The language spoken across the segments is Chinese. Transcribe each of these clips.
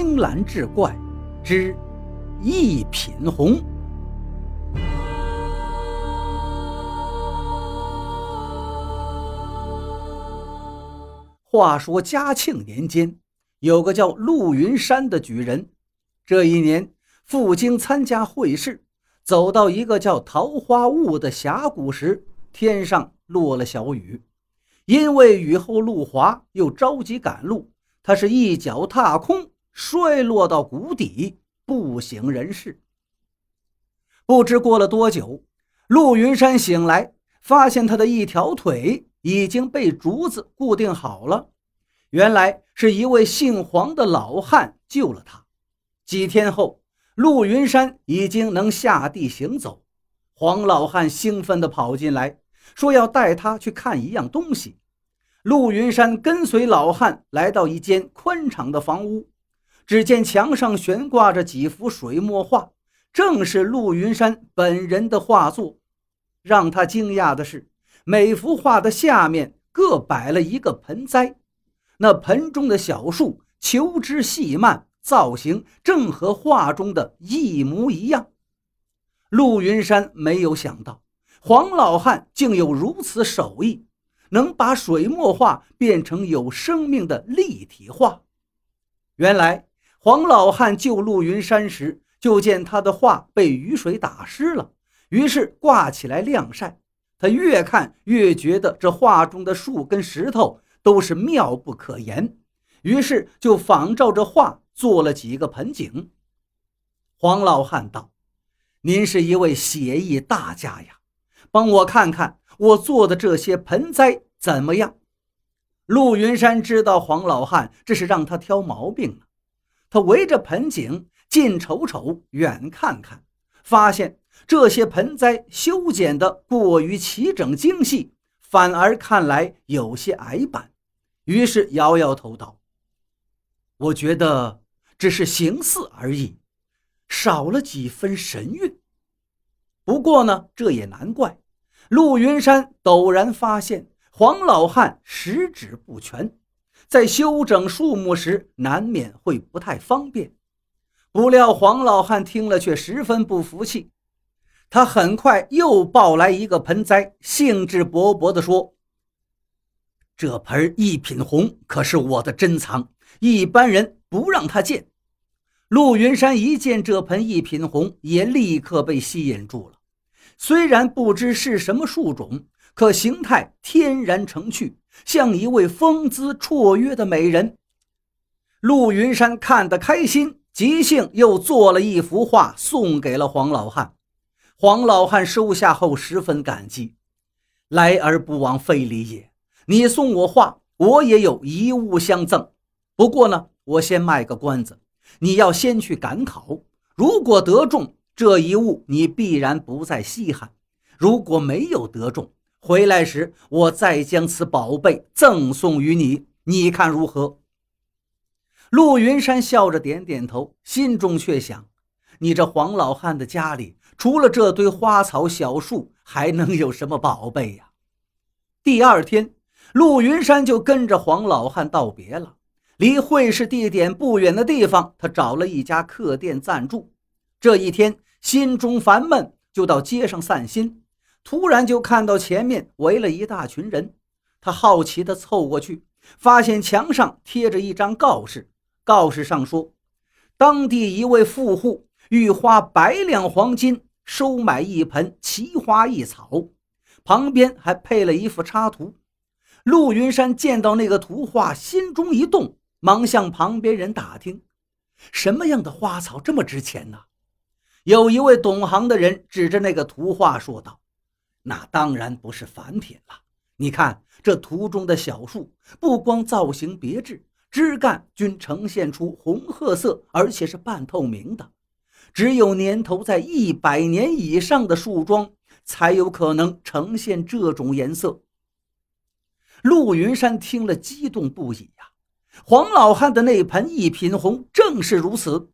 青蓝志怪之一品红。话说嘉庆年间，有个叫陆云山的举人。这一年赴京参加会试，走到一个叫桃花坞的峡谷时，天上落了小雨。因为雨后路滑，又着急赶路，他是一脚踏空，摔落到谷底，不省人事。不知过了多久，陆云山醒来，发现他的一条腿。已经被竹子固定好了。原来是一位姓黄的老汉救了他。几天后，陆云山已经能下地行走。黄老汉兴奋地跑进来，说要带他去看一样东西。陆云山跟随老汉来到一间宽敞的房屋，只见墙上悬挂着几幅水墨画，正是陆云山本人的画作。让他惊讶的是。每幅画的下面各摆了一个盆栽，那盆中的小树球枝细蔓，造型正和画中的一模一样。陆云山没有想到，黄老汉竟有如此手艺，能把水墨画变成有生命的立体画。原来，黄老汉救陆云山时，就见他的画被雨水打湿了，于是挂起来晾晒。他越看越觉得这画中的树跟石头都是妙不可言，于是就仿照着画做了几个盆景。黄老汉道：“您是一位写意大家呀，帮我看看我做的这些盆栽怎么样？”陆云山知道黄老汉这是让他挑毛病呢，他围着盆景近瞅瞅，远看看，发现。这些盆栽修剪的过于齐整精细，反而看来有些矮板。于是摇摇头道：“我觉得只是形似而已，少了几分神韵。不过呢，这也难怪。陆云山陡然发现黄老汉十指不全，在修整树木时难免会不太方便。不料黄老汉听了却十分不服气。”他很快又抱来一个盆栽，兴致勃勃地说：“这盆一品红可是我的珍藏，一般人不让他见。”陆云山一见这盆一品红，也立刻被吸引住了。虽然不知是什么树种，可形态天然成趣，像一位风姿绰约的美人。陆云山看得开心，即兴又做了一幅画，送给了黄老汉。黄老汉收下后十分感激，来而不往非礼也。你送我画，我也有一物相赠。不过呢，我先卖个关子，你要先去赶考，如果得中这一物，你必然不再稀罕；如果没有得中，回来时我再将此宝贝赠送于你，你看如何？陆云山笑着点点头，心中却想：你这黄老汉的家里。除了这堆花草小树，还能有什么宝贝呀？第二天，陆云山就跟着黄老汉道别了。离会试地点不远的地方，他找了一家客店暂住。这一天，心中烦闷，就到街上散心。突然就看到前面围了一大群人，他好奇地凑过去，发现墙上贴着一张告示，告示上说，当地一位富户欲花百两黄金。收买一盆奇花异草，旁边还配了一幅插图。陆云山见到那个图画，心中一动，忙向旁边人打听：什么样的花草这么值钱呢？有一位懂行的人指着那个图画说道：“那当然不是凡品了。你看这图中的小树，不光造型别致，枝干均呈现出红褐色，而且是半透明的。”只有年头在一百年以上的树桩，才有可能呈现这种颜色。陆云山听了，激动不已呀！黄老汉的那盆一品红正是如此。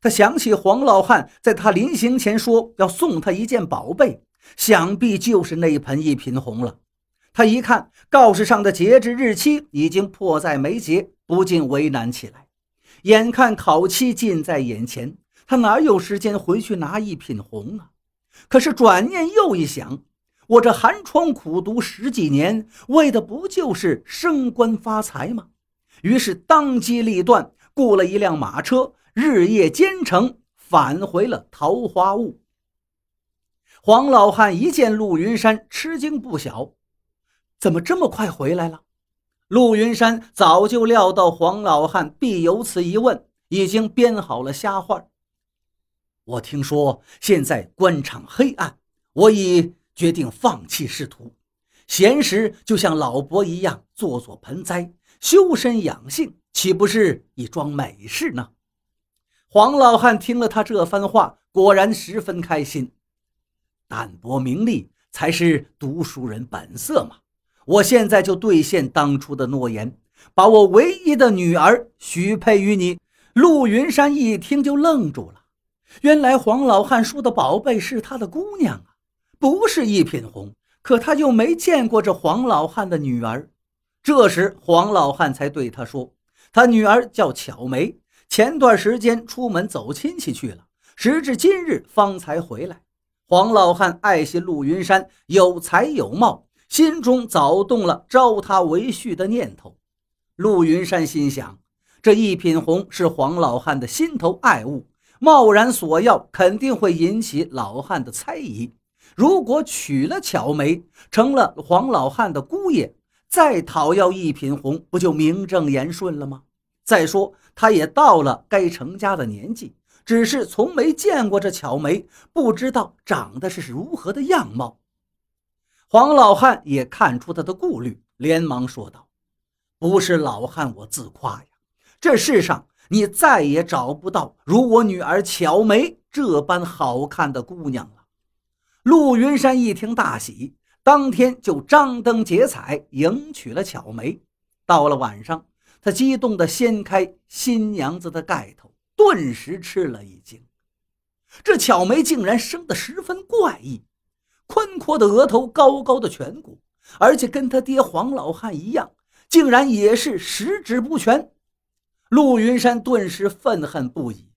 他想起黄老汉在他临行前说要送他一件宝贝，想必就是那一盆一品红了。他一看告示上的截止日期已经迫在眉睫，不禁为难起来。眼看考期近在眼前，他哪有时间回去拿一品红啊？可是转念又一想，我这寒窗苦读十几年，为的不就是升官发财吗？于是当机立断，雇了一辆马车，日夜兼程，返回了桃花坞。黄老汉一见陆云山，吃惊不小，怎么这么快回来了？陆云山早就料到黄老汉必有此一问，已经编好了瞎话。我听说现在官场黑暗，我已决定放弃仕途，闲时就像老伯一样做做盆栽，修身养性，岂不是一桩美事呢？黄老汉听了他这番话，果然十分开心。淡泊名利才是读书人本色嘛！我现在就兑现当初的诺言，把我唯一的女儿许配于你。陆云山一听就愣住了，原来黄老汉说的宝贝是他的姑娘啊，不是一品红。可他又没见过这黄老汉的女儿。这时黄老汉才对他说：“他女儿叫巧梅，前段时间出门走亲戚去了，时至今日方才回来。”黄老汉爱惜陆云山有才有貌，心中早动了招他为婿的念头。陆云山心想，这一品红是黄老汉的心头爱物，贸然索要肯定会引起老汉的猜疑。如果娶了巧梅，成了黄老汉的姑爷，再讨要一品红，不就名正言顺了吗？再说，他也到了该成家的年纪。只是从没见过这巧梅，不知道长得是如何的样貌。黄老汉也看出他的顾虑，连忙说道：“不是老汉我自夸呀，这世上你再也找不到如我女儿巧梅这般好看的姑娘了。”陆云山一听大喜，当天就张灯结彩迎娶了巧梅。到了晚上，他激动地掀开新娘子的盖头。顿时吃了一惊，这巧梅竟然生得十分怪异，宽阔的额头，高高的颧骨，而且跟他爹黄老汉一样，竟然也是十指不全。陆云山顿时愤恨不已，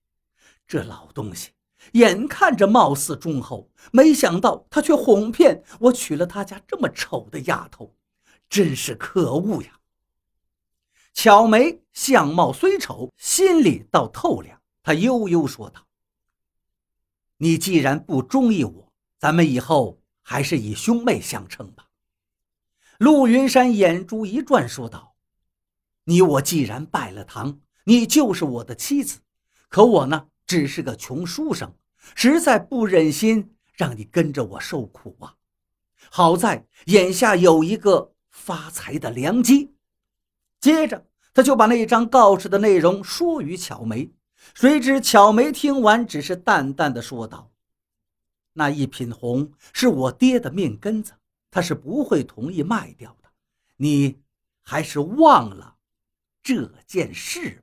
这老东西眼看着貌似忠厚，没想到他却哄骗我娶了他家这么丑的丫头，真是可恶呀！巧梅相貌虽丑，心里倒透亮。她悠悠说道：“你既然不中意我，咱们以后还是以兄妹相称吧。”陆云山眼珠一转，说道：“你我既然拜了堂，你就是我的妻子。可我呢，只是个穷书生，实在不忍心让你跟着我受苦啊。好在眼下有一个发财的良机。”接着，他就把那张告示的内容说与巧梅。谁知巧梅听完，只是淡淡的说道：“那一品红是我爹的命根子，他是不会同意卖掉的。你还是忘了这件事。”